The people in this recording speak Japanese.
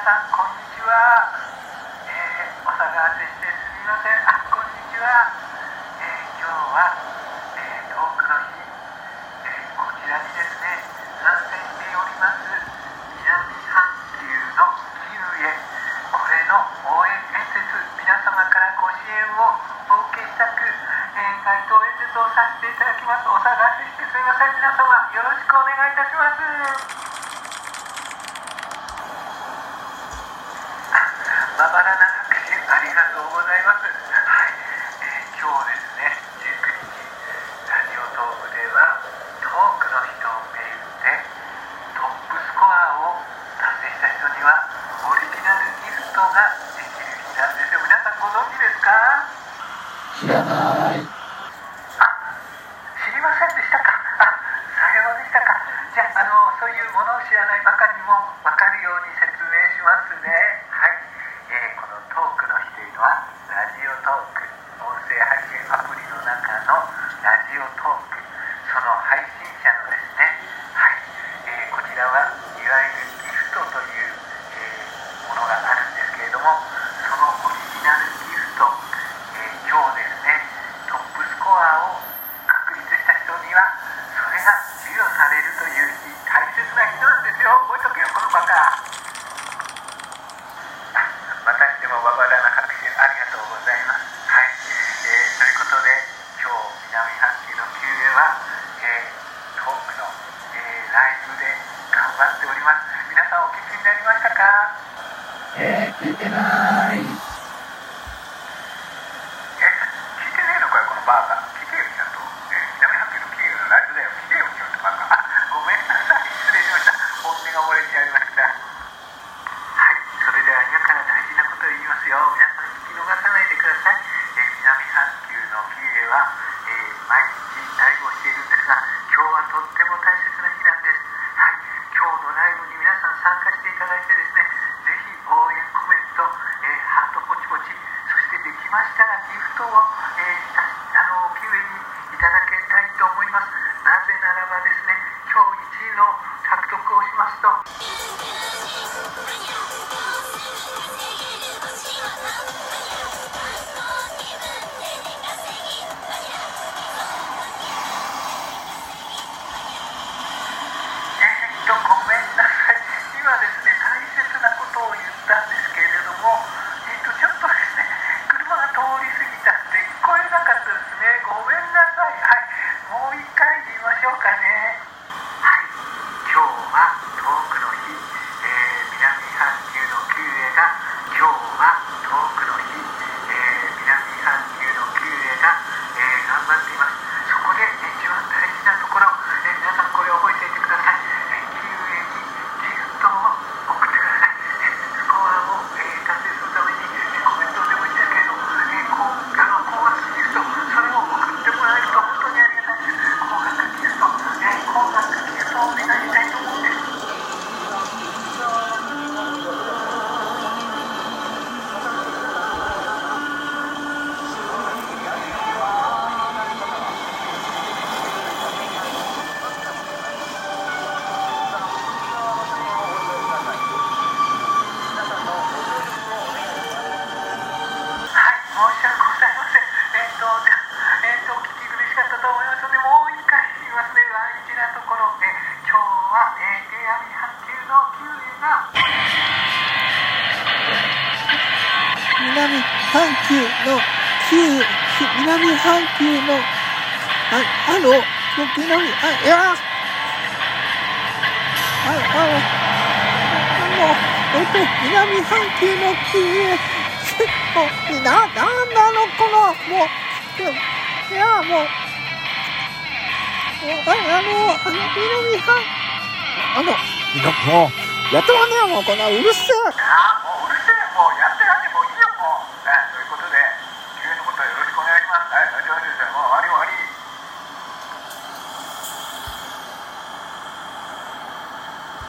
さんこんにちは、えー、お騒がせしてすみません。あこんにちは、えー、今日は、えー、多くの日、えこちらにですね参戦しております南半球のキウへこれの応援演説皆様からご支援をお受けしたく、え街頭演説をさせていただきます。お騒がせしてすみません。皆様よろしくお願いいたします。なんですよ皆さんご存知ですか？知らない。あ知りませんでしたか？あさようでしたか。じゃあそういうものを知らないばかりにも分かるように説明しますね。はい、えーこのトークの日というのはラジオトーク音声配信アプリの中のラジオトーク。その配信者のですねはい、えーこちらはいわゆるギフトという、えーものがあるんですけれどもそのオリジナルギフト、えー今日ですねトップスコアを確立した人にはそれが授与されるという日大切な日なんですよ。覚えとけよこのバカまたしてもババラな拍手ありがとうございます。はい、えーということで今日南半球の救援は、えートークの、えーライブで頑張っております。皆さんお聞きになりましたか？えー、聞いてないえ聞いてねえのかよこのバーカ聞けよちゃんと、え南半球のキーのライブだよ聞けよちゃんとバカあごめんなさい失礼しました本音が漏れちゃいましたはいそれでは今から大事なことを皆さん聞き逃さないでください、え南半球のキーは、えー毎日ライブをしているんですが今日はとっても大切な日なんですはい今日のライブに皆さん参加していただいてですねぜひ応援コメント、えーハートポチポチそしてできましたらギフトを、えなかったですね。ごめんなさい。はい。もう一回言いましょうかねはい今日はトークの日、えー南半球のキュウエが今日はトークの日、えー南半球のキュウエが、えー頑張っていますそこで一番大事なところ、えー皆さんこれを覚えておいてください、えーキウエにギフトを送ってくださいえースコアを、えー達成するために、えーコメントでもいいですけれども、えーこうあの高額ギフトそれを送ってもらえると本当にありがたいです高額ギフト、えー高額ギフトをお願いしたいと思うんですはい、申し訳ございません。えっ、と、じゃあえっ、と、お聞き苦しかったと思いますので、もう一回言いますね。大事今日は、えー、南半球のキウイが、南半球の旧南半球のああの南あいやあああのえっ南半球の旧ななんなのこのもういやもうああのあの南半あのもうやってまんねえもうこんなうるせえ、